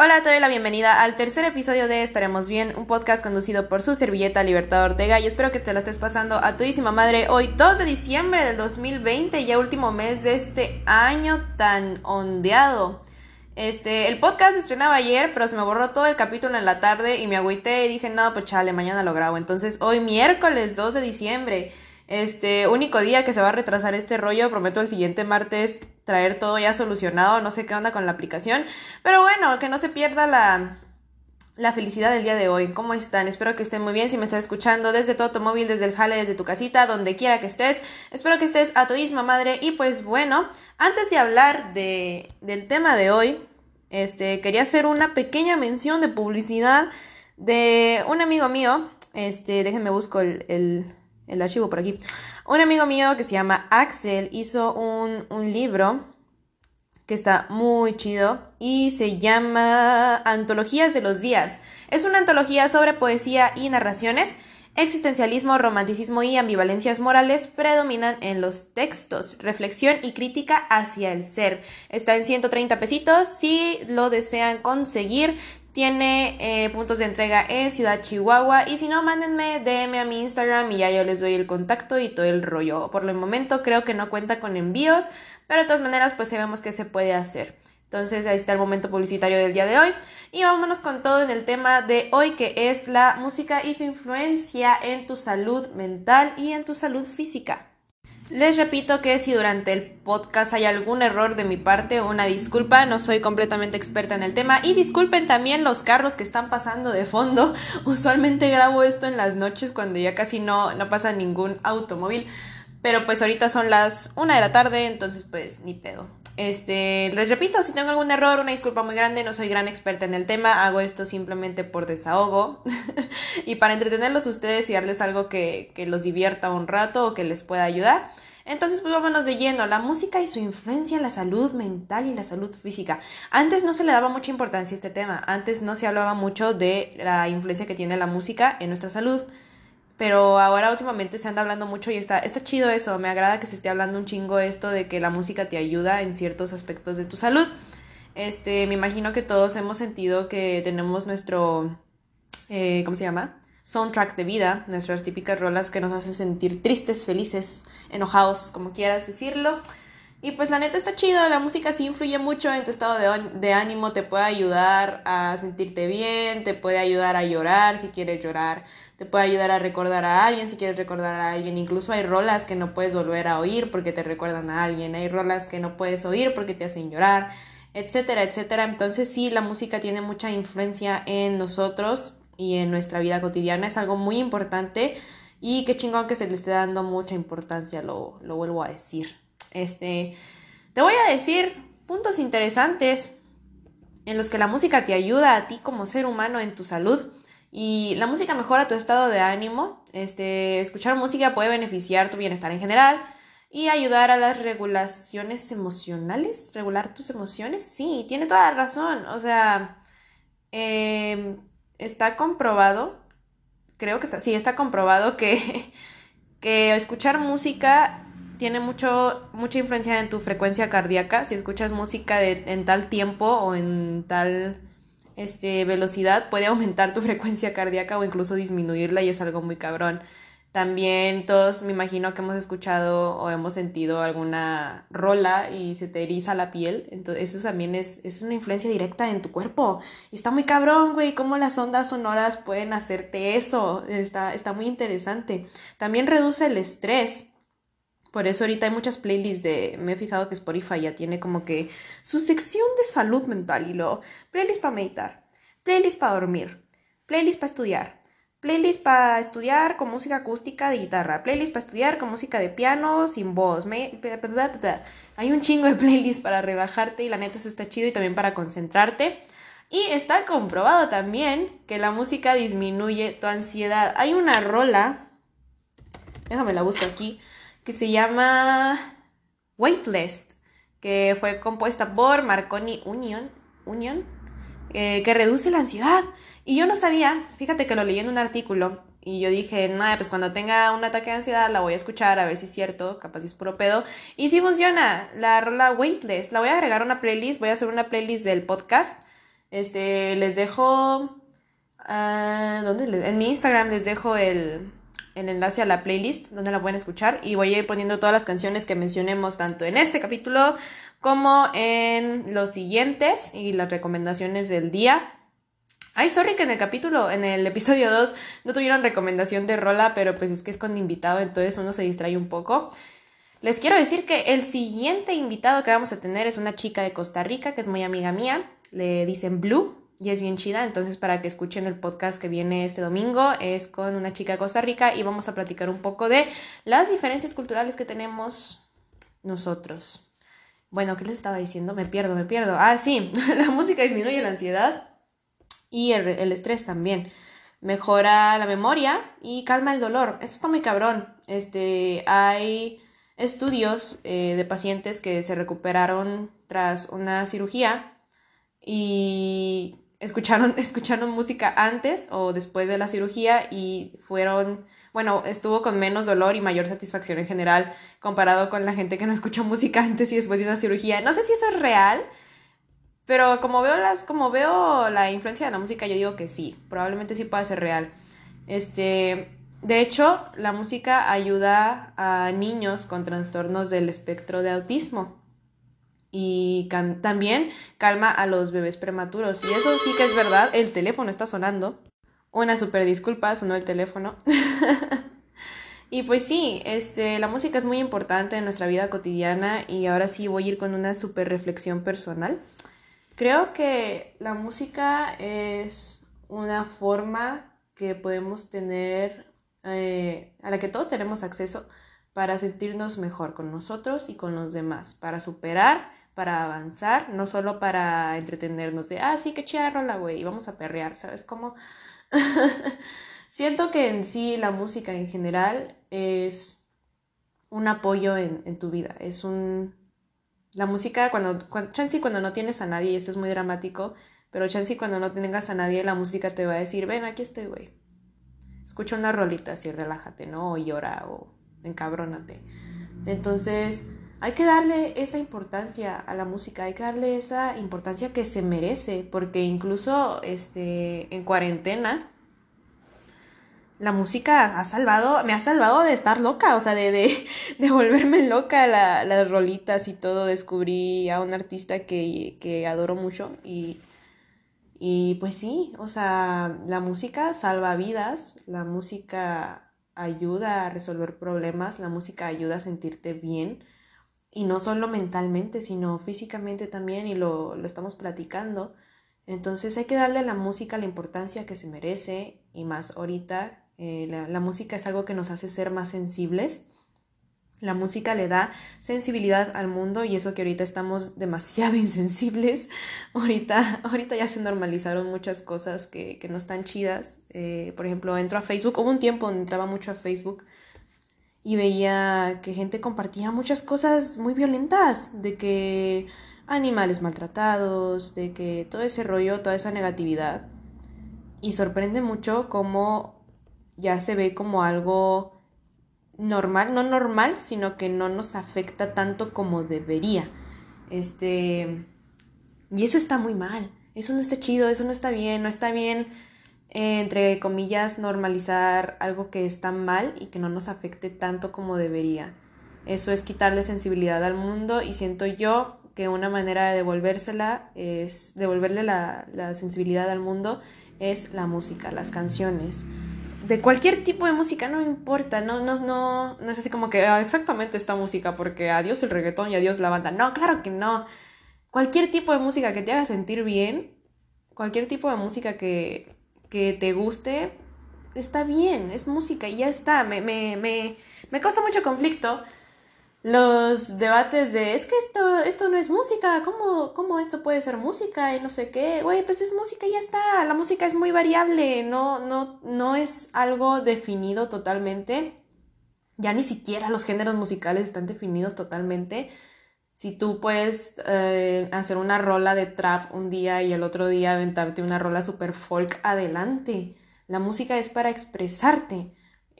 Hola, te doy la bienvenida al tercer episodio de Estaremos Bien, un podcast conducido por su servilleta Libertador Ortega y espero que te la estés pasando a todísima madre hoy 2 de diciembre del 2020, ya último mes de este año tan ondeado. Este, el podcast estrenaba ayer, pero se me borró todo el capítulo en la tarde y me agüité y dije, no, pues chale, mañana lo grabo. Entonces, hoy miércoles 2 de diciembre este, único día que se va a retrasar este rollo, prometo el siguiente martes traer todo ya solucionado, no sé qué onda con la aplicación, pero bueno, que no se pierda la, la felicidad del día de hoy. ¿Cómo están? Espero que estén muy bien. Si me estás escuchando desde tu automóvil, desde el jale, desde tu casita, donde quiera que estés, espero que estés a todísima madre. Y pues bueno, antes de hablar de, del tema de hoy, este, quería hacer una pequeña mención de publicidad de un amigo mío. Este, déjenme busco el archivo por aquí. Un amigo mío que se llama Axel hizo un, un libro que está muy chido y se llama Antologías de los Días. Es una antología sobre poesía y narraciones. Existencialismo, romanticismo y ambivalencias morales predominan en los textos. Reflexión y crítica hacia el ser. Está en 130 pesitos. Si lo desean conseguir, tiene eh, puntos de entrega en Ciudad Chihuahua. Y si no, mándenme DM a mi Instagram y ya yo les doy el contacto y todo el rollo. Por el momento creo que no cuenta con envíos, pero de todas maneras pues sabemos que se puede hacer. Entonces ahí está el momento publicitario del día de hoy. Y vámonos con todo en el tema de hoy que es la música y su influencia en tu salud mental y en tu salud física. Les repito que si durante el podcast hay algún error de mi parte, una disculpa, no soy completamente experta en el tema y disculpen también los carros que están pasando de fondo. Usualmente grabo esto en las noches cuando ya casi no, no pasa ningún automóvil, pero pues ahorita son las una de la tarde, entonces pues ni pedo. Este, les repito, si tengo algún error, una disculpa muy grande, no soy gran experta en el tema, hago esto simplemente por desahogo y para entretenerlos ustedes y darles algo que, que los divierta un rato o que les pueda ayudar. Entonces, pues vámonos de la música y su influencia en la salud mental y la salud física. Antes no se le daba mucha importancia a este tema, antes no se hablaba mucho de la influencia que tiene la música en nuestra salud. Pero ahora últimamente se anda hablando mucho y está, está chido eso. Me agrada que se esté hablando un chingo esto de que la música te ayuda en ciertos aspectos de tu salud. Este, me imagino que todos hemos sentido que tenemos nuestro, eh, ¿cómo se llama? Soundtrack de vida, nuestras típicas rolas que nos hacen sentir tristes, felices, enojados, como quieras decirlo. Y pues la neta está chido, la música sí influye mucho en tu estado de, ánimo, te puede ayudar a sentirte bien, te puede ayudar a llorar si quieres llorar, te puede ayudar a recordar a alguien si quieres recordar a alguien, incluso hay rolas que no puedes volver a oír porque te recuerdan a alguien, hay rolas que no puedes oír porque te hacen llorar, etcétera, etcétera. Entonces sí, la música tiene mucha influencia en nosotros y en nuestra vida cotidiana, es algo muy importante y qué chingón que se le esté dando mucha importancia, lo, lo vuelvo a decir. Este, te voy a decir puntos interesantes en los que la música te ayuda a ti como ser humano en tu salud. Y la música mejora tu estado de ánimo. Este, escuchar música puede beneficiar tu bienestar en general y ayudar a las regulaciones emocionales. Regular tus emociones. Sí, tiene toda la razón. O sea, em, está comprobado. Creo que está. Sí, está comprobado que, que escuchar música tiene mucho, mucha influencia en tu frecuencia cardíaca. Si escuchas música de, en tal tiempo o en tal este, velocidad, puede aumentar tu frecuencia cardíaca o incluso disminuirla y es algo muy cabrón. También todos me imagino que hemos escuchado o hemos sentido alguna rola y se te eriza la piel. Entonces eso también es, es una influencia directa en tu cuerpo. Y está muy cabrón, güey, cómo las ondas sonoras pueden hacerte eso. Está, está muy interesante. También reduce el estrés. Por eso ahorita hay muchas playlists de, me he fijado que Spotify ya tiene como que su sección de salud mental y lo, playlist para meditar, playlist para dormir, playlist para estudiar, playlist para estudiar con música acústica de guitarra, playlist para estudiar con música de piano sin voz, hay un chingo de playlists para relajarte y la neta eso está chido y también para concentrarte. Y está comprobado también que la música disminuye tu ansiedad. Hay una rola, déjame la busco aquí que se llama Waitlist, que fue compuesta por Marconi Union, Union eh, que reduce la ansiedad. Y yo no sabía, fíjate que lo leí en un artículo y yo dije, nada, pues cuando tenga un ataque de ansiedad la voy a escuchar a ver si es cierto, capaz si es puro pedo. Y si funciona, la rola Waitlist, la voy a agregar a una playlist, voy a hacer una playlist del podcast Este, les dejo... Uh, ¿Dónde? En mi Instagram les dejo el, el enlace a la playlist donde la pueden escuchar y voy a ir poniendo todas las canciones que mencionemos tanto en este capítulo como en los siguientes y las recomendaciones del día. Ay, sorry que en el capítulo, en el episodio 2 no tuvieron recomendación de rola, pero pues es que es con invitado, entonces uno se distrae un poco. Les quiero decir que el siguiente invitado que vamos a tener es una chica de Costa Rica que es muy amiga mía, le dicen Blue y es bien chida, entonces para que escuchen el podcast que viene este domingo es con una chica de Costa Rica y vamos a platicar un poco de las diferencias culturales que tenemos nosotros. Bueno, ¿qué les estaba diciendo? Me pierdo, me pierdo. Ah, sí, la música disminuye la ansiedad y el, estrés también. Mejora la memoria y calma el dolor. Esto está muy cabrón. Este, hay estudios eh, de pacientes que se recuperaron tras una cirugía y escucharon, escucharon música antes o después de la cirugía y fueron, bueno, estuvo con menos dolor y mayor satisfacción en general comparado con la gente que no escuchó música antes y después de una cirugía. No sé si eso es real, pero como veo las, como veo la influencia de la música, yo digo que sí, probablemente sí pueda ser real. Este, de hecho, la música ayuda a niños con trastornos del espectro de autismo y también calma a los bebés prematuros. Y eso sí que es verdad, el teléfono está sonando. Una super disculpa, sonó el teléfono. y pues sí, este, la música es muy importante en nuestra vida cotidiana y ahora sí voy a ir con una super reflexión personal. Creo que la música es una forma que podemos tener, eh, a la que todos tenemos acceso para sentirnos mejor con nosotros y con los demás, para superar para avanzar, no solo para entretenernos de, ah, sí, qué chida güey, y vamos a perrear, ¿sabes cómo? Siento que en sí la música en general es un apoyo en, tu vida, es un... La música, cuando, cuando, Chansey cuando no tienes a nadie, y esto es muy dramático, pero Chansey cuando no tengas a nadie, la música te va a decir, ven, aquí estoy, güey. Escucha una rolita así, relájate, ¿no? O llora o encabrónate. Entonces, hay que darle esa importancia a la música, hay que darle esa importancia que se merece, porque incluso este, en cuarentena la música ha salvado, me ha salvado de estar loca, o sea, de, de, volverme loca las rolitas y todo. Descubrí a un artista que, que adoro mucho y, y pues sí, o sea, la música salva vidas, la música ayuda a resolver problemas, la música ayuda a sentirte bien y no solo mentalmente, sino físicamente también, y lo, estamos platicando. Entonces hay que darle a la música la importancia que se merece, y más ahorita, eh, la, la música es algo que nos hace ser más sensibles. La música le da sensibilidad al mundo y eso que ahorita estamos demasiado insensibles. Ahorita, ahorita ya se normalizaron muchas cosas que, que no están chidas. Eh, por ejemplo, entro a Facebook. Hubo un tiempo donde entraba mucho a Facebook y veía que gente compartía muchas cosas muy violentas, de que animales maltratados, de que todo ese rollo, toda esa negatividad. Y sorprende mucho cómo ya se ve como algo normal, no normal, sino que no nos afecta tanto como debería. Este y eso está muy mal. Eso no está chido, eso no está bien, no está bien entre comillas, normalizar algo que está mal y que no nos afecte tanto como debería. Eso es quitarle sensibilidad al mundo y siento yo que una manera de devolvérsela es devolverle la, la sensibilidad al mundo es la música, las canciones. De cualquier tipo de música, no importa, no, no, no, no es así como que ah, exactamente esta música, porque adiós el reggaetón y adiós la banda. No, claro que no. Cualquier tipo de música que te haga sentir bien, cualquier tipo de música que, que te guste, está bien, es música y ya está. Me, me, me, me causa mucho conflicto los debates de es que esto, esto no es música, ¿Cómo, ¿cómo esto puede ser música? Y no sé qué, güey, pues es música y ya está, la música es muy variable, no, no, no es algo definido totalmente, ya ni siquiera los géneros musicales están definidos totalmente. Si tú puedes eh, hacer una rola de trap un día y el otro día aventarte una rola super folk, adelante. La música es para expresarte.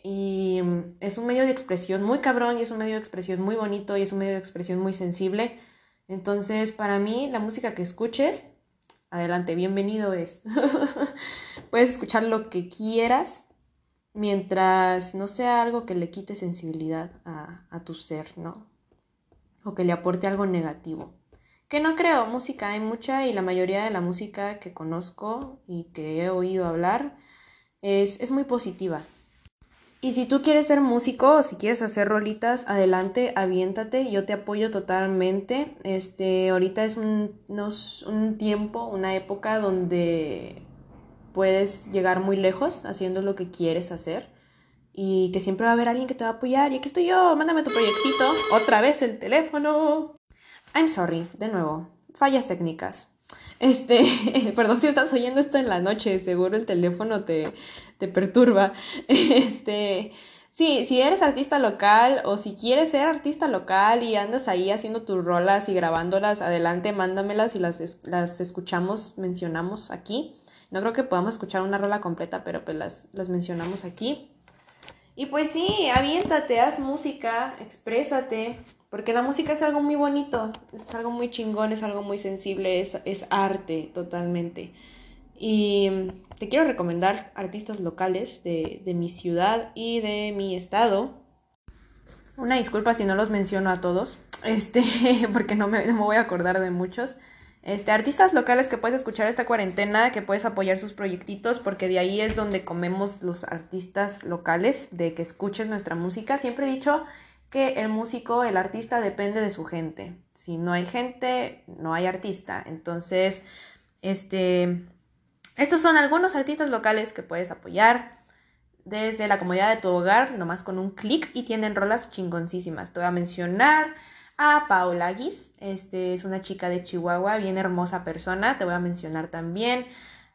Y mm, es un medio de expresión muy cabrón y es un medio de expresión muy bonito y es un medio de expresión muy sensible. Entonces, para mí, la música que escuches, adelante, bienvenido es. Puedes escuchar lo que quieras mientras no sea algo que le quite sensibilidad a, a tu ser, ¿no? O que le aporte algo negativo. Que no creo, música hay mucha y la mayoría de la música que conozco y que he oído hablar es, es muy positiva. Y si tú quieres ser músico o si quieres hacer rolitas, adelante, aviéntate, yo te apoyo totalmente. Este, ahorita es un, un tiempo, una época donde puedes llegar muy lejos haciendo lo que quieres hacer y que siempre va a haber alguien que te va a apoyar. Y aquí estoy yo, mándame tu proyectito. Otra vez el teléfono. I'm sorry, de nuevo, fallas técnicas. Este, perdón si estás oyendo esto en la noche, seguro el teléfono te, te perturba. Este, sí, si eres artista local o si quieres ser artista local y andas ahí haciendo tus rolas y grabándolas, adelante, mándamelas y las, las escuchamos, mencionamos aquí. No creo que podamos escuchar una rola completa, pero pues las, las mencionamos aquí. Y pues sí, aviéntate, haz música, exprésate, porque la música es algo muy bonito, es algo muy chingón, es algo muy sensible, es, es arte totalmente. Y te quiero recomendar artistas locales de, de mi ciudad y de mi estado. Una disculpa si no los menciono a todos, este, porque no me, no me voy a acordar de muchos. Este, artistas locales que puedes escuchar esta cuarentena, que puedes apoyar sus proyectitos, porque de ahí es donde comemos los artistas locales, de que escuches nuestra música. Siempre he dicho que el músico, el artista depende de su gente. Si no hay gente, no hay artista. Entonces, este, estos son algunos artistas locales que puedes apoyar desde la comodidad de tu hogar, nomás con un clic y tienen rolas chingoncísimas. Te voy a mencionar a Paula Guis, este es una chica de Chihuahua, bien hermosa persona, te voy a mencionar también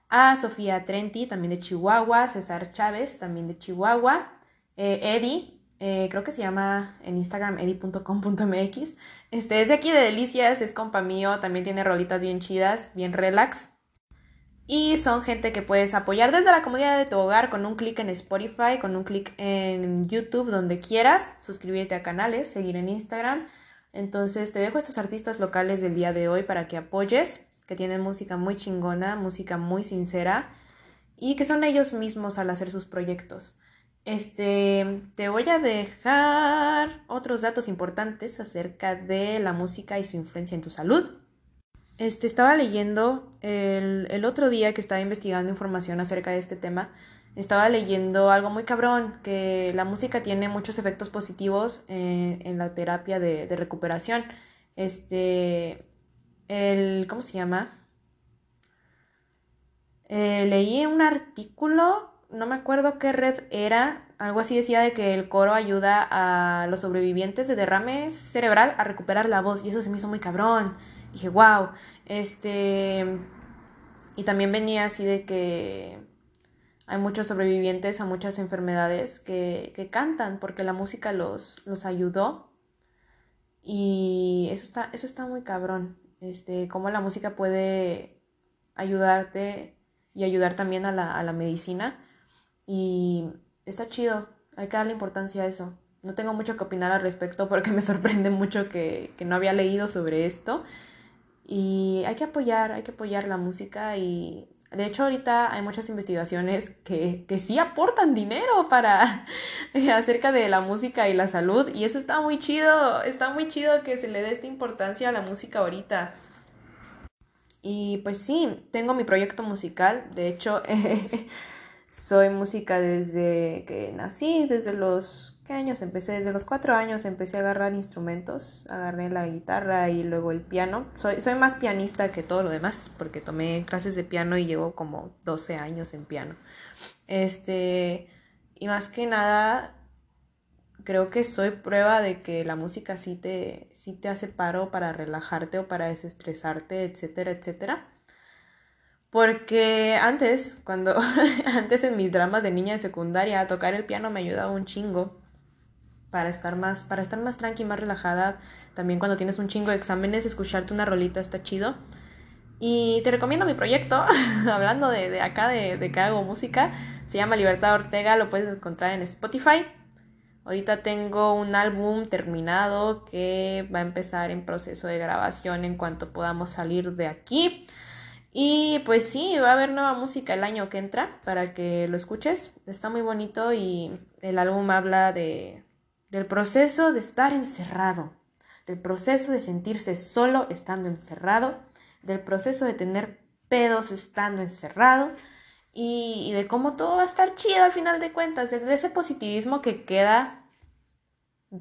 a Sofía Trenti, también de Chihuahua, César Chávez, también de Chihuahua, eh, Eddie, eh, creo que se llama en Instagram edi.com.mx. Este es de aquí de Delicias, es compa mío, también tiene rolitas bien chidas, bien relax. Y son gente que puedes apoyar desde la comodidad de tu hogar con un clic en Spotify, con un clic en YouTube, donde quieras, suscribirte a canales, seguir en Instagram. Entonces te dejo estos artistas locales del día de hoy para que apoyes, que tienen música muy chingona, música muy sincera y que son ellos mismos al hacer sus proyectos. Este, te voy a dejar otros datos importantes acerca de la música y su influencia en tu salud. Este, estaba leyendo el, el otro día que estaba investigando información acerca de este tema, estaba leyendo algo muy cabrón, que la música tiene muchos efectos positivos en, en la terapia de, de, recuperación. Este, el, ¿cómo se llama? Eh, leí un artículo no me acuerdo qué red era, algo así decía de que el coro ayuda a los sobrevivientes de derrame cerebral a recuperar la voz y eso se me hizo muy cabrón. dije, wow, este... Y también venía así de que hay muchos sobrevivientes a muchas enfermedades que, que cantan porque la música los, los ayudó. Y eso está, eso está muy cabrón. Este, cómo la música puede ayudarte y ayudar también a la, a la medicina y está chido, hay que darle importancia a eso. No tengo mucho que opinar al respecto porque me sorprende mucho que, que no había leído sobre esto. Y hay que apoyar, hay que apoyar la música y de hecho, ahorita hay muchas investigaciones que, que sí aportan dinero para acerca de la música y la salud. Y eso está muy chido. Está muy chido que se le dé esta importancia a la música ahorita. Y pues sí, tengo mi proyecto musical. De hecho, Soy música desde que nací, desde los... ¿Qué años empecé? Desde los cuatro años empecé a agarrar instrumentos, agarré la guitarra y luego el piano. Soy, más pianista que todo lo demás, porque tomé clases de piano y llevo como 12 años en piano. Este, y más que nada, creo que soy prueba de que la música sí te, sí te hace paro para relajarte o para desestresarte, etcétera, etcétera. Porque antes, cuando antes en mis dramas de niña de secundaria, tocar el piano me ayudaba un chingo para estar más, para estar más tranqui, más relajada. También cuando tienes un chingo de exámenes, escucharte una rolita está chido. Y te recomiendo mi proyecto, hablando de, de acá, de, de, que hago música. Se llama Libertad Ortega, lo puedes encontrar en Spotify. Ahorita tengo un álbum terminado que va a empezar en proceso de grabación en cuanto podamos salir de aquí. Y pues sí, va a haber nueva música el año que entra para que lo escuches. Está muy bonito y el álbum habla de, del proceso de estar encerrado, del proceso de sentirse solo estando encerrado, del proceso de tener pedos estando encerrado y, de cómo todo va a estar chido al final de cuentas, de ese positivismo que queda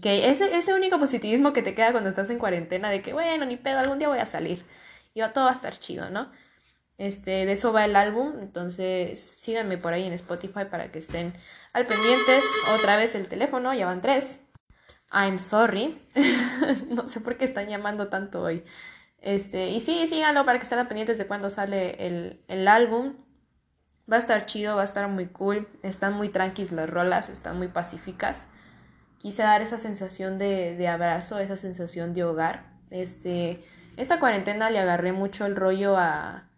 que ese, ese único positivismo que te queda cuando estás en cuarentena de que, bueno, ni pedo, algún día voy a salir. Y todo va a estar chido, ¿no? Este, de eso va el álbum, entonces síganme por ahí en Spotify para que estén al pendientes. Otra vez el teléfono, ya van tres. I'm sorry. no sé por qué están llamando tanto hoy. Este, y sí, síganlo para que estén pendientes de cuando sale el, el álbum. Va a estar chido, va a estar muy cool. Están muy tranquis las rolas, están muy pacíficas. Quise dar esa sensación de, de abrazo, esa sensación de hogar. Este, esta cuarentena le agarré mucho el rollo a,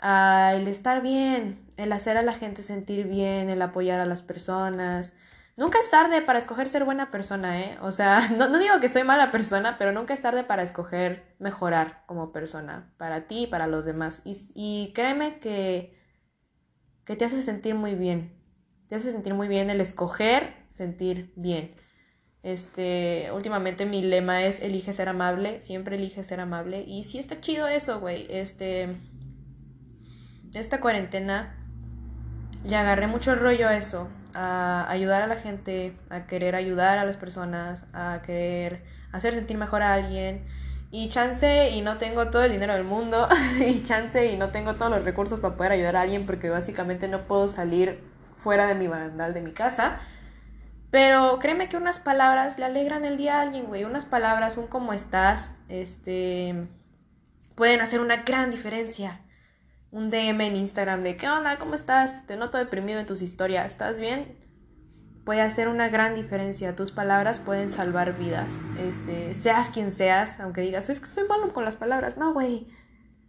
el estar bien, el hacer a la gente sentir bien, el apoyar a las personas. Nunca es tarde para escoger ser buena persona, ¿eh? O sea, no, digo que soy mala persona, pero nunca es tarde para escoger mejorar como persona, para ti y para los demás. Y, y créeme que, que te hace sentir muy bien. Te hace sentir muy bien el escoger sentir bien. Este, últimamente mi lema es elige ser amable, siempre elige ser amable. Y sí está chido eso, güey. Este, esta cuarentena le agarré mucho el rollo a eso, a ayudar a la gente, a querer ayudar a las personas, a querer hacer sentir mejor a alguien. Y chance y no tengo todo el dinero del mundo y chance y no tengo todos los recursos para poder ayudar a alguien porque básicamente no puedo salir fuera de mi bandal de mi casa. Pero créeme que unas palabras le alegran el día a alguien, güey. Unas palabras, un cómo estás, este, pueden hacer una gran diferencia un DM en Instagram de ¿qué onda? ¿Cómo estás? Te noto deprimido en tus historias. ¿Estás bien? Puede hacer una gran diferencia. Tus palabras pueden salvar vidas. Este, seas quien seas, aunque digas, es que soy malo con las palabras. No, güey.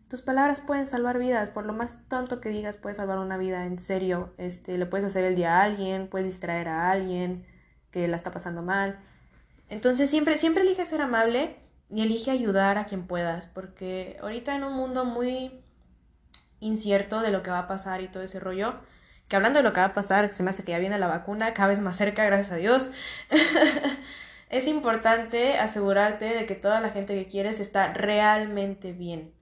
Tus palabras pueden salvar vidas. Por lo más tonto que digas, puedes salvar una vida. En serio. Este, le puedes hacer el día a alguien, puedes distraer a alguien que la está pasando mal. Entonces siempre, siempre elige ser amable y elige ayudar a quien puedas. Porque ahorita en un mundo muy incierto de lo que va a pasar y todo ese rollo. Que hablando de lo que va a pasar, se me hace que ya viene la vacuna, cada vez más cerca, gracias a Dios. es importante asegurarte de que toda la gente que quieres está realmente bien.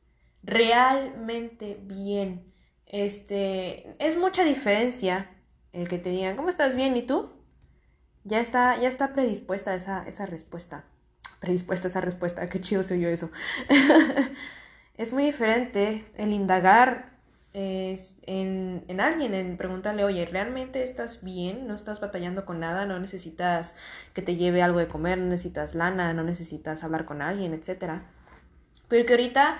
Realmente bien. Este, es mucha diferencia el que te digan, ¿cómo estás bien? ¿Y tú? Ya está, ya está predispuesta esa, esa respuesta. Predispuesta esa respuesta, qué chido soy yo eso. es muy diferente el indagar en, en, alguien, en preguntarle, oye, ¿realmente estás bien? ¿No estás batallando con nada? ¿No necesitas que te lleve algo de comer? ¿No necesitas lana? ¿No necesitas hablar con alguien? Etcétera. Pero que ahorita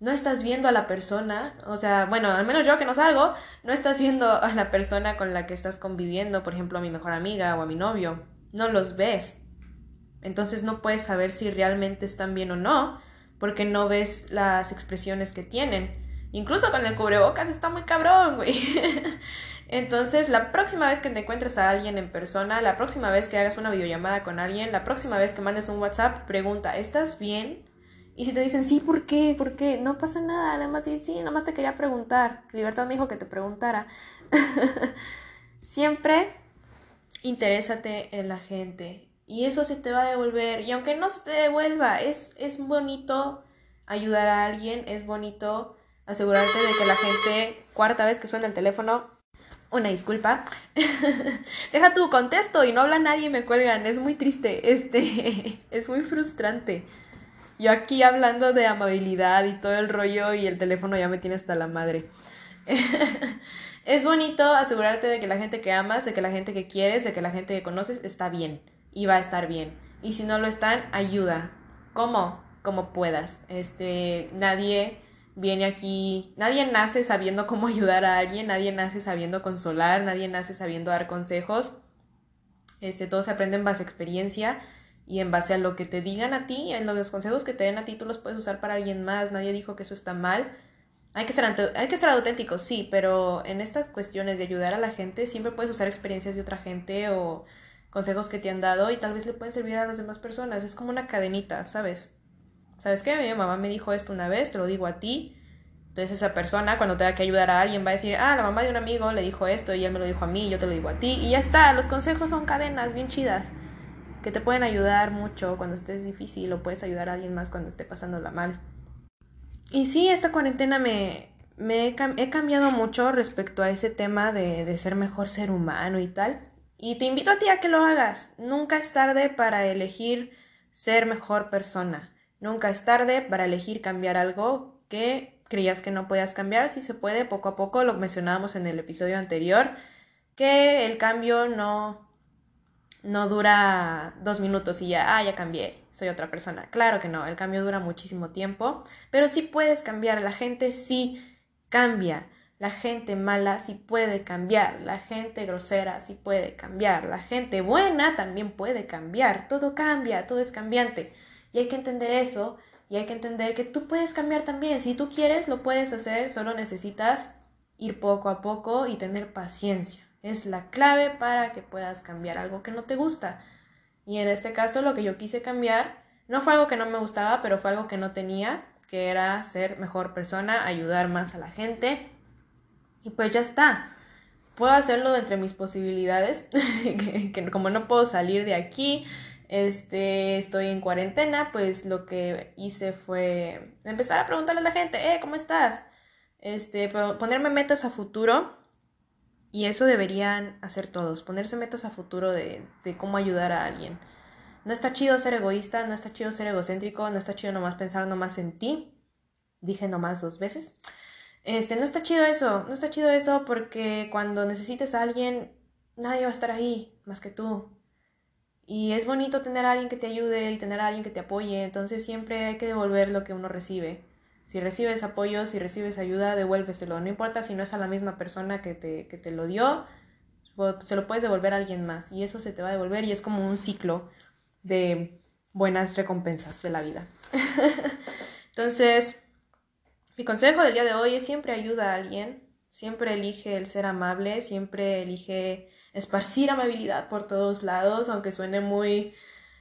no estás viendo a la persona, o sea, bueno, al menos yo que no salgo, no estás viendo a la persona con la que estás conviviendo, por ejemplo, a mi mejor amiga o a mi novio, no los ves. Entonces no puedes saber si realmente están bien o no, porque no ves las expresiones que tienen. Incluso con el cubrebocas está muy cabrón, güey. Entonces, la próxima vez que te encuentres a alguien en persona, la próxima vez que hagas una videollamada con alguien, la próxima vez que mandes un WhatsApp, pregunta, ¿estás bien? Y si te dicen, sí, ¿por qué? ¿Por qué? No pasa nada, además sí, sí, nomás te quería preguntar. Libertad me dijo que te preguntara. Siempre interésate en la gente y eso se te va a devolver. Y aunque no se te devuelva, es, es bonito ayudar a alguien, es bonito asegurarte de que la gente, cuarta vez que suena el teléfono, una disculpa, deja tu contesto y no habla nadie y me cuelgan, es muy triste, este, es muy frustrante. Yo aquí hablando de amabilidad y todo el rollo y el teléfono ya me tiene hasta la madre. es bonito asegurarte de que la gente que amas, de que la gente que quieres, de que la gente que conoces está bien y va a estar bien. Y si no lo están, ayuda. ¿Cómo? Como puedas. Este, nadie viene aquí, nadie nace sabiendo cómo ayudar a alguien, nadie nace sabiendo consolar, nadie nace sabiendo dar consejos. Este, todo se aprende en base a experiencia y en base a lo que te digan a ti, en los consejos que te den a ti, tú los puedes usar para alguien más, nadie dijo que eso está mal. Hay que, ser, hay que ser auténtico, sí, pero en estas cuestiones de ayudar a la gente, siempre puedes usar experiencias de otra gente o consejos que te han dado y tal vez le pueden servir a las demás personas. Es como una cadenita, ¿sabes? ¿Sabes qué? Mi mamá me dijo esto una vez, te lo digo a ti, Entonces esa persona cuando tenga que ayudar a alguien va a decir, ah, la mamá de un amigo le dijo esto y él me lo dijo a mí, yo te lo digo a ti y ya está. Los consejos son cadenas bien chidas que te pueden ayudar mucho cuando estés difícil o puedes ayudar a alguien más cuando esté pasándola mal. Y sí, esta cuarentena me, me he, cambiado mucho respecto a ese tema de, de ser mejor ser humano y tal. Y te invito a ti a que lo hagas. Nunca es tarde para elegir ser mejor persona. Nunca es tarde para elegir cambiar algo que creías que no podías cambiar. Si se puede, poco a poco, lo mencionábamos en el episodio anterior, que el cambio no, no dura dos minutos y ya, ah, ya cambié, soy otra persona. Claro que no, el cambio dura muchísimo tiempo, pero sí puedes cambiar. La gente sí cambia. La gente mala sí puede cambiar, la gente grosera sí puede cambiar, la gente buena también puede cambiar, todo cambia, todo es cambiante. Y hay que entender eso y hay que entender que tú puedes cambiar también, si tú quieres lo puedes hacer, solo necesitas ir poco a poco y tener paciencia. Es la clave para que puedas cambiar algo que no te gusta. Y en este caso lo que yo quise cambiar no fue algo que no me gustaba, pero fue algo que no tenía, que era ser mejor persona, ayudar más a la gente y pues ya está. Puedo hacerlo entre mis posibilidades, que, como no puedo salir de aquí, este, estoy en cuarentena, pues lo que hice fue empezar a preguntarle a la gente, eh, ¿cómo estás? Este, ponerme metas a futuro. Y eso deberían hacer todos, ponerse metas a futuro de, de cómo ayudar a alguien. No está chido ser egoísta, no está chido ser egocéntrico, no está chido nomás pensar nomás en ti. Dije nomás dos veces. Este, no está chido eso, no está chido eso porque cuando necesites a alguien, nadie va a estar ahí más que tú. Y es bonito tener a alguien que te ayude y tener a alguien que te apoye, entonces siempre hay que devolver lo que uno recibe. Si recibes apoyo, si recibes ayuda, devuélveselo. No importa si no es a la misma persona que te, que te lo dio, se lo puedes devolver a alguien más y eso se te va a devolver y es como un ciclo de buenas recompensas de la vida. Entonces, mi consejo del día de hoy es siempre ayuda a alguien, siempre elige el ser amable, siempre elige esparcir amabilidad por todos lados, aunque suene muy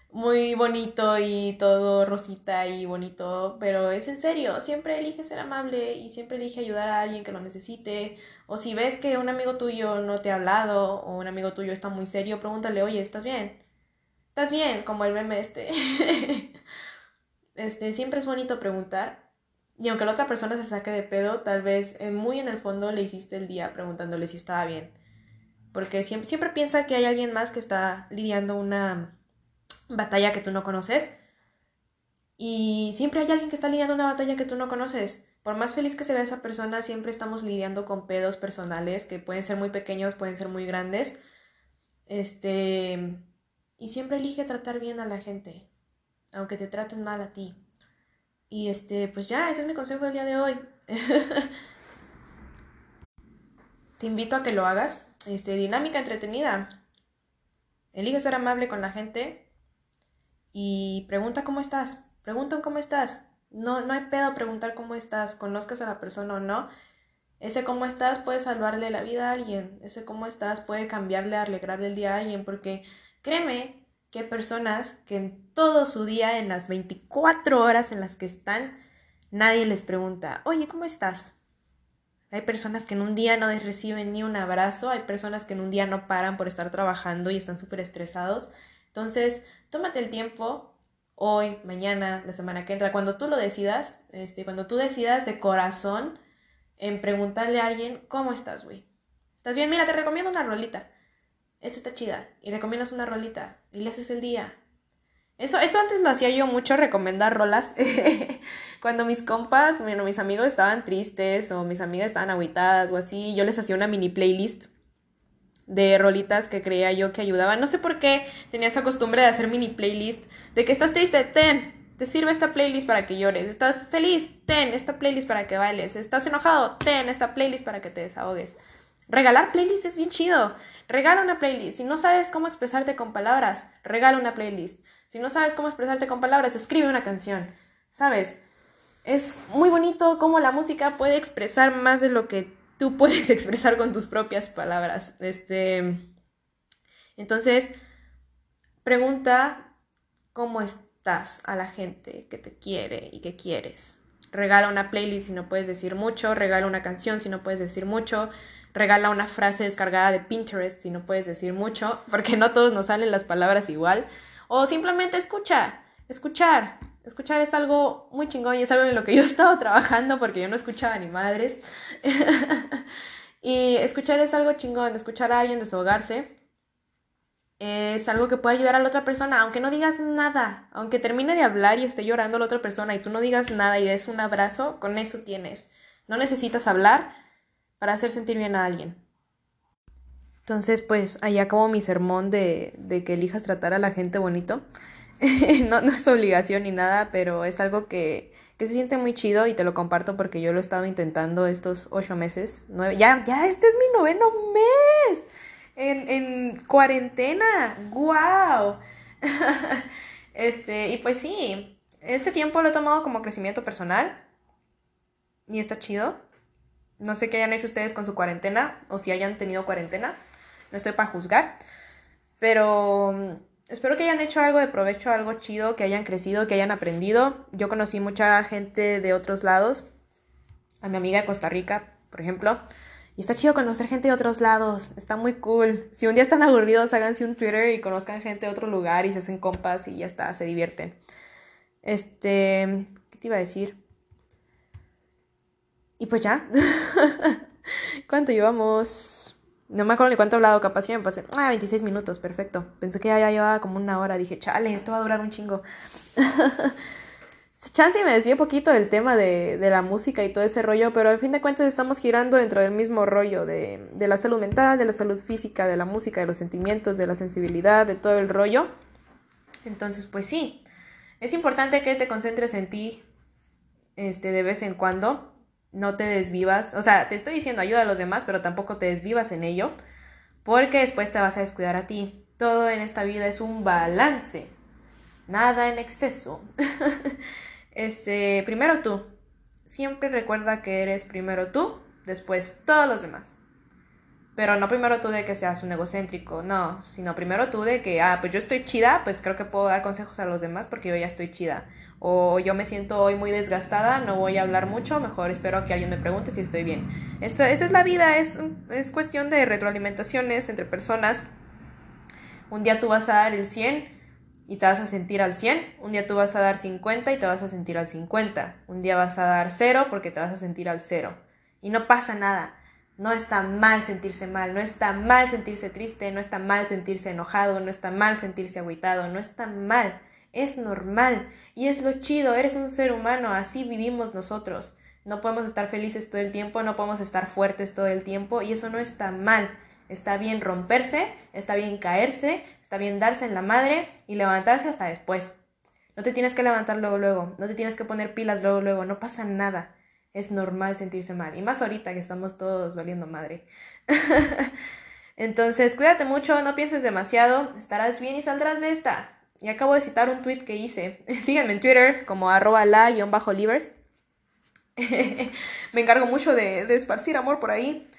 muy bonito y todo rosita y bonito, pero es en serio, siempre elige ser amable y siempre elige ayudar a alguien que lo necesite, o si ves que un amigo tuyo no te ha hablado o un amigo tuyo está muy serio, pregúntale, oye, ¿estás bien? ¿Estás bien? Como el meme este. este, siempre es bonito preguntar y aunque la otra persona se saque de pedo, tal vez eh, muy en el fondo le hiciste el día preguntándole si estaba bien. Porque siempre, siempre piensa que hay alguien más que está lidiando una batalla que tú no conoces. Y siempre hay alguien que está lidiando una batalla que tú no conoces. Por más feliz que se vea esa persona, siempre estamos lidiando con pedos personales que pueden ser muy pequeños, pueden ser muy grandes. Este. Y siempre elige tratar bien a la gente, aunque te traten mal a ti. Y este, pues ya, ese es mi consejo del día de hoy. Te invito a que lo hagas. Este, dinámica entretenida. Elige ser amable con la gente y pregunta cómo estás. Preguntan cómo estás. No, no hay pedo preguntar cómo estás, conozcas a la persona o no. Ese cómo estás puede salvarle la vida a alguien. Ese cómo estás puede cambiarle, alegrarle el día a alguien. Porque créeme que personas que en todo su día, en las 24 horas en las que están, nadie les pregunta, oye, ¿cómo estás? Hay personas que en un día no reciben ni un abrazo, hay personas que en un día no paran por estar trabajando y están súper estresados. Entonces, tómate el tiempo, hoy, mañana, la semana que entra, cuando tú lo decidas, este, cuando tú decidas de corazón en preguntarle a alguien, ¿cómo estás, güey? ¿Estás bien? Mira, te recomiendo una rolita esta está chida, y recomiendas una rolita, y le haces el día. Eso, eso antes lo hacía yo mucho, recomendar rolas. Cuando mis compas, bueno, mis amigos estaban tristes o mis amigas estaban aguitadas o así, yo les hacía una mini playlist de rolitas que creía yo que ayudaban. No sé por qué tenía esa costumbre de hacer mini playlist de que estás triste, ten, te sirve esta playlist para que llores. Estás feliz, ten esta playlist para que bailes. Estás enojado, ten esta playlist para que te desahogues. Regalar playlists es bien chido. Regala una playlist. Si no sabes cómo expresarte con palabras, regala una playlist. Si no sabes cómo expresarte con palabras, escribe una canción. ¿Sabes? Es muy bonito cómo la música puede expresar más de lo que tú puedes expresar con tus propias palabras. Este. Entonces, pregunta cómo estás a la gente que te quiere y que quieres. regala una playlist si no puedes decir mucho, regala una canción si no puedes decir mucho, regala una frase descargada de Pinterest si no puedes decir mucho, porque no todos nos salen las palabras igual, o simplemente escucha, escuchar. Escuchar es algo muy chingón y es algo en lo que yo he estado trabajando porque yo no escuchaba ni madres. y escuchar es algo chingón, escuchar a alguien deshogarse es algo que puede ayudar a la otra persona, aunque no digas nada, aunque termine de hablar y esté llorando la otra persona y tú no digas nada y des un abrazo, con eso tienes. No necesitas hablar para hacer sentir bien a alguien. Entonces, pues, allá como mi sermón de, de que elijas tratar a la gente bonito. no, no es obligación ni nada, pero es algo que, que se siente muy chido y te lo comparto porque yo lo he estado intentando estos ocho meses. Nueve, ya, ya, este es mi noveno mes en, en cuarentena. ¡Guau! este, y pues sí, este tiempo lo he tomado como crecimiento personal. Y está chido. No sé qué hayan hecho ustedes con su cuarentena o si hayan tenido cuarentena. No estoy para juzgar. Pero mm, espero que hayan hecho algo de provecho, algo chido, que hayan crecido, que hayan aprendido. Yo conocí mucha gente de otros lados. A mi amiga de Costa Rica, por ejemplo. Y está chido conocer gente de otros lados, está muy cool. Si un día están aburridos, háganse un Twitter y conozcan gente de otro lugar y se hacen compas y ya está, se divierten. Este, ¿qué te iba a decir? Y pues ya. ¿Cuánto llevamos? No me acuerdo ni cuánto he hablado, capaz ya me pasé. Ah, 26 minutos, perfecto. Pensé que ya, llevaba como una hora. Dije, chale, esto va a durar un chingo. Chance me desvié un poquito del tema de, de, la música y todo ese rollo, pero al fin de cuentas estamos girando dentro del mismo rollo de, de, la salud mental, de la salud física, de la música, de los sentimientos, de la sensibilidad, de todo el rollo. Entonces, pues sí, es importante que te concentres en ti este, de vez en cuando, no te desvivas, o sea, te estoy diciendo ayuda a los demás, pero tampoco te desvivas en ello, porque después te vas a descuidar a ti. Todo en esta vida es un balance, nada en exceso. Este, primero tú. Siempre recuerda que eres primero tú, después todos los demás. Pero no primero tú de que seas un egocéntrico, no, sino primero tú de que, ah, pues yo estoy chida, pues creo que puedo dar consejos a los demás porque yo ya estoy chida. O yo me siento hoy muy desgastada, no voy a hablar mucho, mejor espero que alguien me pregunte si estoy bien. Esta, esa es la vida, es, es cuestión de retroalimentaciones entre personas. Un día tú vas a dar el 100 y te vas a sentir al 100, un día tú vas a dar 50 y te vas a sentir al 50, un día vas a dar 0 porque te vas a sentir al 0. Y no pasa nada, no está mal sentirse mal, no está mal sentirse triste, no está mal sentirse enojado, no está mal sentirse agüitado, no está mal, es normal y es lo chido, eres un ser humano, así vivimos nosotros. No podemos estar felices todo el tiempo, no podemos estar fuertes todo el tiempo y eso no está mal. Está bien romperse, está bien caerse, está bien darse en la madre y levantarse hasta después. No te tienes que levantar luego, luego, no te tienes que poner pilas luego, luego, no pasa nada. Es normal sentirse mal. Y más ahorita que estamos todos valiendo madre. Entonces, cuídate mucho, no pienses demasiado, estarás bien y saldrás de esta. Y acabo de citar un tweet que hice. Síganme en Twitter como arroba la-livers. Me encargo mucho de, de esparcir amor por ahí.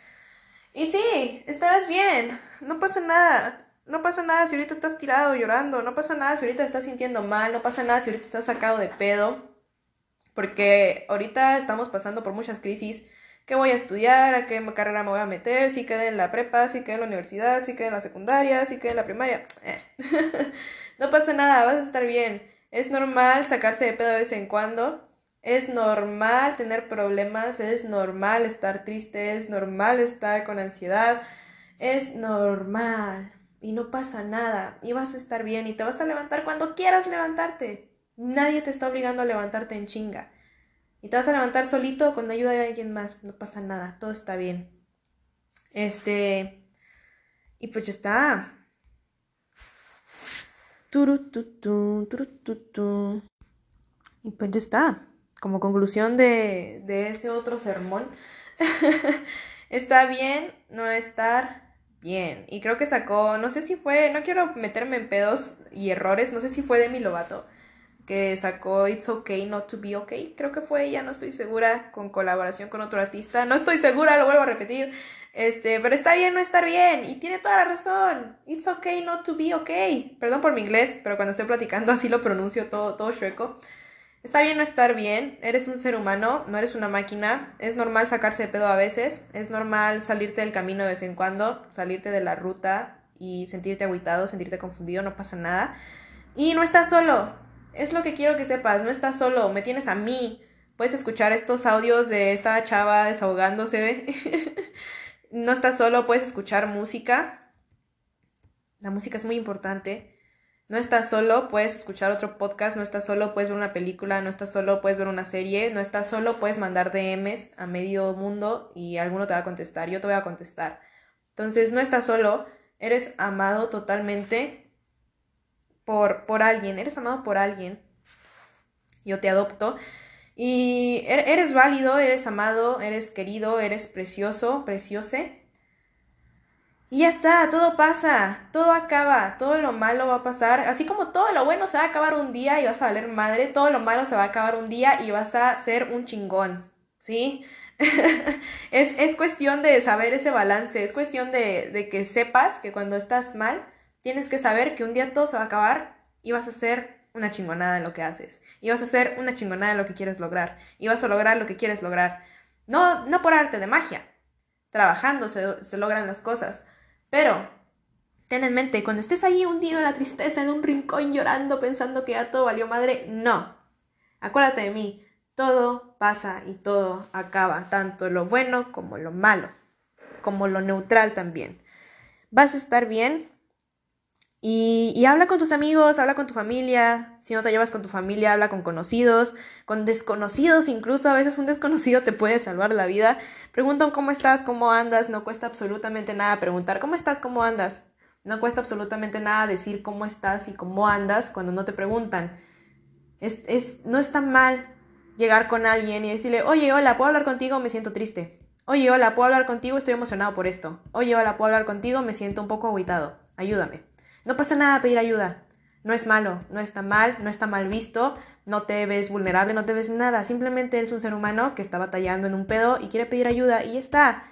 Y sí, estarás bien. No pasa nada. No pasa nada si ahorita estás tirado llorando. No pasa nada si ahorita estás sintiendo mal. No pasa nada si ahorita estás sacado de pedo. Porque ahorita estamos pasando por muchas crisis. ¿Qué voy a estudiar? ¿A qué carrera me voy a meter? Si quedé en la prepa, si quedé en la universidad, si quedé en la secundaria, si quedé en la primaria. Eh. no pasa nada, vas a estar bien. Es normal sacarse de pedo de vez en cuando. Es normal tener problemas, es normal estar triste, es normal estar con ansiedad, es normal y no pasa nada y vas a estar bien y te vas a levantar cuando quieras levantarte. Nadie te está obligando a levantarte en chinga. Y te vas a levantar solito con ayuda de alguien más, no pasa nada, todo está bien. Este y pues ya está. Y pues ya está como conclusión de, de ese otro sermón, está bien no estar bien. Y creo que sacó, no sé si fue, no quiero meterme en pedos y errores, no sé si fue Demi Lovato, que sacó It's Okay Not to Be Okay. Creo que fue ella, no estoy segura, con colaboración con otro artista. No estoy segura, lo vuelvo a repetir. Este, pero está bien no estar bien. Y tiene toda la razón. It's okay not to be okay. Perdón por mi inglés, pero cuando estoy platicando así lo pronuncio todo, todo chueco. Está bien no estar bien, eres un ser humano, no eres una máquina, es normal sacarse de pedo a veces, es normal salirte del camino de vez en cuando, salirte de la ruta y sentirte aguitado, sentirte confundido, no pasa nada. Y no estás solo, es lo que quiero que sepas, no estás solo, me tienes a mí. Puedes escuchar estos audios de esta chava desahogándose. no estás solo, puedes escuchar música. La música es muy importante. No estás solo, puedes escuchar otro podcast, no estás solo, puedes ver una película, no estás solo, puedes ver una serie, no estás solo, puedes mandar DMs a medio mundo y alguno te va a contestar, yo te voy a contestar. Entonces, no estás solo, eres amado totalmente por, por alguien, eres amado por alguien. Yo te adopto. Y er, eres válido, eres amado, eres querido, eres precioso, preciose. Y ya está, todo pasa, todo acaba, todo lo malo va a pasar, así como todo lo bueno se va a acabar un día y vas a valer madre, todo lo malo se va a acabar un día y vas a ser un chingón, ¿sí? es, es, cuestión de saber ese balance, es cuestión de, de que sepas que cuando estás mal, tienes que saber que un día todo se va a acabar y vas a ser una chingonada en lo que haces, y vas a ser una chingonada en lo que quieres lograr, y vas a lograr lo que quieres lograr. No, no por arte de magia, trabajando se, se logran las cosas pero, ten en mente, cuando estés ahí hundido en la tristeza, en un rincón llorando, pensando que ya todo valió madre, no. Acuérdate de mí, todo pasa y todo acaba, tanto lo bueno como lo malo, como lo neutral también. Vas a estar bien y, habla con tus amigos, habla con tu familia, si no te llevas con tu familia, habla con conocidos, con desconocidos, incluso a veces un desconocido te puede salvar la vida. Preguntan cómo estás, cómo andas, no cuesta absolutamente nada preguntar cómo estás, cómo andas. No cuesta absolutamente nada decir cómo estás y cómo andas cuando no te preguntan. Es, es, no está mal llegar con alguien y decirle, oye, hola, ¿puedo hablar contigo? Me siento triste. Oye, hola, ¿puedo hablar contigo? Estoy emocionado por esto. Oye, hola, ¿puedo hablar contigo? Me siento un poco aguitado. Ayúdame. No pasa nada pedir ayuda. No es malo, no está mal, no está mal visto, no te ves vulnerable, no te ves nada. Simplemente eres un ser humano que está batallando en un pedo y quiere pedir ayuda y está.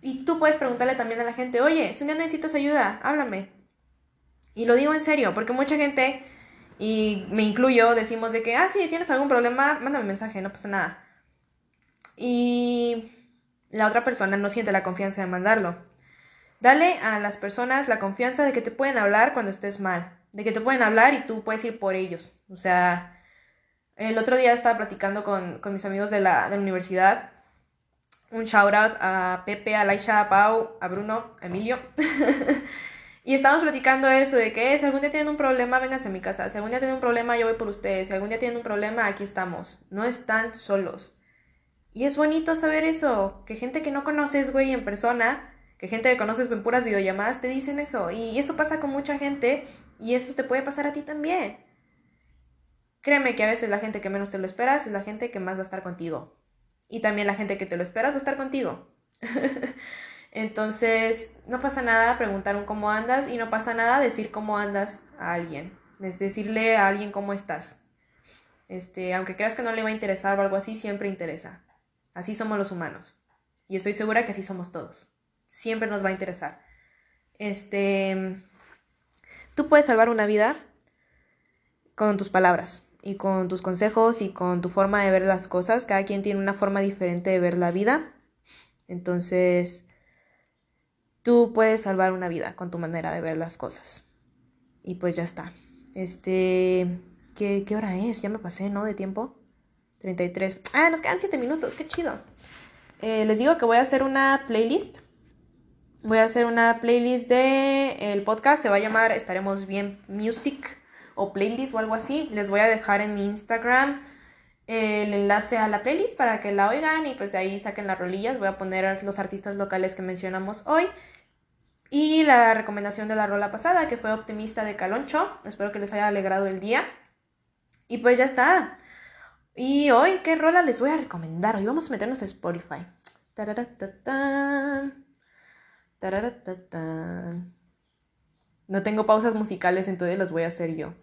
Y tú puedes preguntarle también a la gente, oye, si un día necesitas ayuda, háblame. Y lo digo en serio, porque mucha gente, y me incluyo, decimos de que, ah, sí, tienes algún problema, mándame un mensaje, no pasa nada. Y la otra persona no siente la confianza de mandarlo. Dale a las personas la confianza de que te pueden hablar cuando estés mal, de que te pueden hablar y tú puedes ir por ellos. O sea, el otro día estaba platicando con, mis amigos de la, de la universidad. Un shout out a Pepe, a Laisha, a Pau, a Bruno, a Emilio. y estábamos platicando eso de que si algún día tienen un problema, vénganse a mi casa. Si algún día tienen un problema, yo voy por ustedes. Si algún día tienen un problema, aquí estamos. No están solos. Y es bonito saber eso, que gente que no conoces, güey, en persona, que gente que conoces en puras videollamadas te dicen eso. Y eso pasa con mucha gente y eso te puede pasar a ti también. Créeme que a veces la gente que menos te lo esperas es la gente que más va a estar contigo. Y también la gente que te lo esperas va a estar contigo. Entonces, no pasa nada preguntar un cómo andas y no pasa nada decir cómo andas a alguien. Es decirle a alguien cómo estás. Este, aunque creas que no le va a interesar o algo así, siempre interesa. Así somos los humanos. Y estoy segura que así somos todos siempre nos va a interesar. Este, tú puedes salvar una vida con tus palabras y con tus consejos y con tu forma de ver las cosas. Cada quien tiene una forma diferente de ver la vida. Entonces, tú puedes salvar una vida con tu manera de ver las cosas. Y pues ya está. Este, ¿qué, qué hora es? Ya me pasé, ¿no? De tiempo. 33. Ah, nos quedan 7 minutos, qué chido. Eh, les digo que voy a hacer una playlist voy a hacer una playlist de el podcast, se va a llamar Estaremos Bien Music o playlist o algo así. Les voy a dejar en mi Instagram el enlace a la playlist para que la oigan y pues de ahí saquen las rolillas. Voy a poner los artistas locales que mencionamos hoy. Y la recomendación de la rola pasada, que fue Optimista de Caloncho. Espero que les haya alegrado el día. Y pues ya está. Y hoy, ¿qué rola les voy a recomendar? Hoy vamos a meternos a Spotify. No tengo pausas musicales, entonces las voy a hacer yo.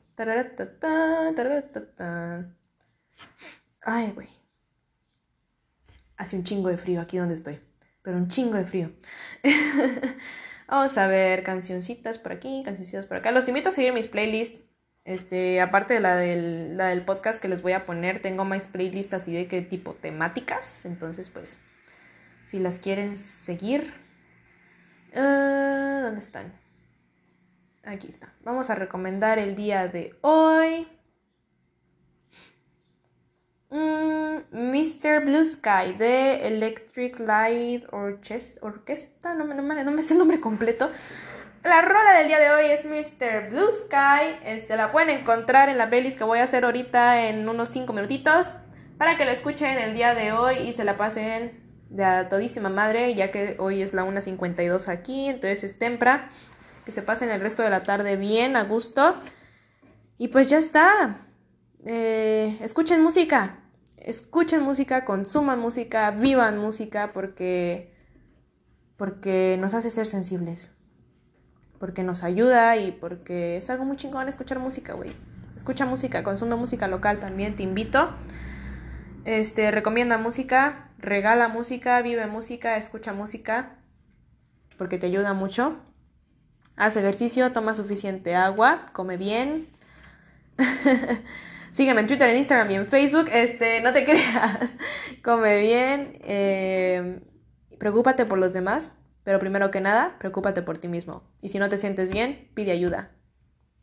Ay, güey. Hace un chingo de frío aquí donde estoy. Pero un chingo de frío. Vamos a ver cancioncitas por aquí, cancioncitas por acá. Los invito a seguir mis playlists. Este, aparte de la del, la del podcast que les voy a poner, tengo más playlists así de qué tipo temáticas. Entonces, pues, si las quieren seguir. Ah, ¿Dónde están? Aquí está. Vamos a recomendar el día de hoy. Mr. Mm, Blue Sky de Electric Light Orchestra. No, no, no me sé el nombre completo. La rola del día de hoy es Mr. Blue Sky. Se este, la pueden encontrar en la playlist que voy a hacer ahorita en unos 5 minutitos. Para que la escuchen el día de hoy y se la pasen de todísima madre, ya que hoy es la 1.52 aquí, entonces es tempra. Que se pasen el resto de la tarde bien, a gusto. Y pues ya está. Eh, escuchen música. Escuchen música, consuman música, vivan música porque porque nos hace ser sensibles porque nos ayuda y porque es algo muy chingón escuchar música, güey. Escucha música, consume música local también, te invito. Este, recomienda música, regala música, vive música, escucha música, porque te ayuda mucho. Haz ejercicio, toma suficiente agua, come bien. Sígueme en Twitter, en Instagram y en Facebook. Este, no te creas. come bien. Eh, preocúpate por los demás. Pero primero que nada, preocúpate por ti mismo. Y si no te sientes bien, pide ayuda.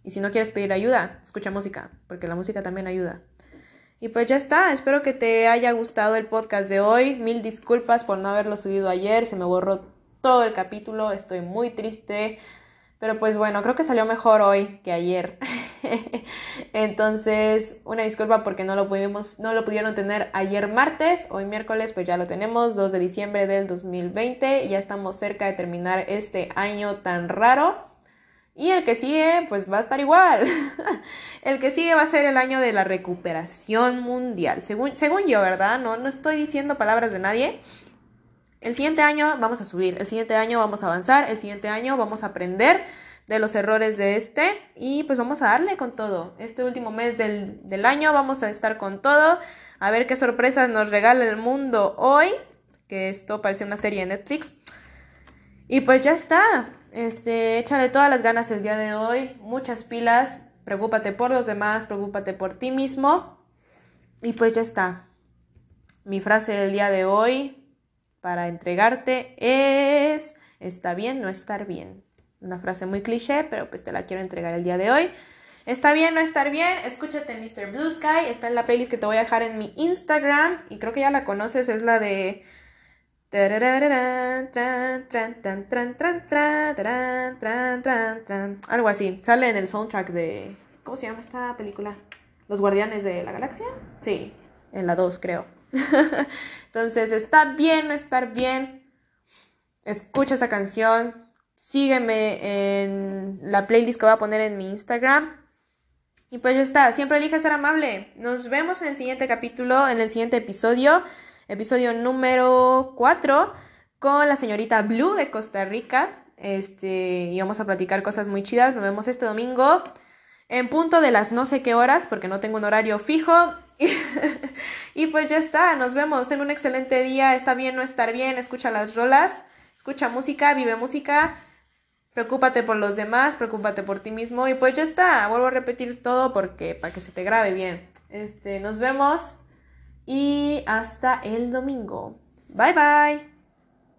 Y si no quieres pedir ayuda, escucha música, porque la música también ayuda. Y pues ya está, espero que te haya gustado el podcast de hoy. Mil disculpas por no haberlo subido ayer, se me borró todo el capítulo, estoy muy triste. Pero pues bueno, creo que salió mejor hoy que ayer. Entonces, una disculpa porque no lo pudimos, no lo pudieron tener ayer martes, hoy miércoles, pues ya lo tenemos, 2 de diciembre del 2020, ya estamos cerca de terminar este año tan raro. Y el que sigue, pues va a estar igual. el que sigue va a ser el año de la recuperación mundial. Según, según yo, ¿verdad? No, no estoy diciendo palabras de nadie. El siguiente año vamos a subir, el siguiente año vamos a avanzar, el siguiente año vamos a aprender de los errores de este y pues vamos a darle con todo. Este último mes del, del año vamos a estar con todo, a ver qué sorpresas nos regala el mundo hoy, que esto parece una serie de Netflix. Y pues ya está, este, échale todas las ganas el día de hoy, muchas pilas, preocúpate por los demás, preocúpate por ti mismo y pues ya está. Mi frase del día de hoy para entregarte es, está bien no estar bien. Una frase muy cliché, pero pues te la quiero entregar el día de hoy. Está bien no estar bien, escúchate Mr. Blue Sky, está en la playlist que te voy a dejar en mi Instagram y creo que ya la conoces, es la de... Algo así, sale en el soundtrack de... ¿Cómo se llama esta película? ¿Los Guardianes de la Galaxia? Sí, en la 2 creo. Entonces, está bien no estar bien. Escucha esa canción, Sígueme en la playlist que voy a poner en mi Instagram. Y pues ya está, siempre elige ser amable. Nos vemos en el siguiente capítulo, en el siguiente episodio, episodio número 4, con la señorita Blue de Costa Rica. Este, y vamos a platicar cosas muy chidas. Nos vemos este domingo en punto de las no sé qué horas, porque no tengo un horario fijo. y pues ya está, nos vemos. Ten un excelente día. Está bien no estar bien. Escucha las rolas, escucha música, vive música. Preocúpate por los demás, preocúpate por ti mismo y pues ya está. Vuelvo a repetir todo porque para que se te grabe bien. Este, nos vemos y hasta el domingo. Bye bye.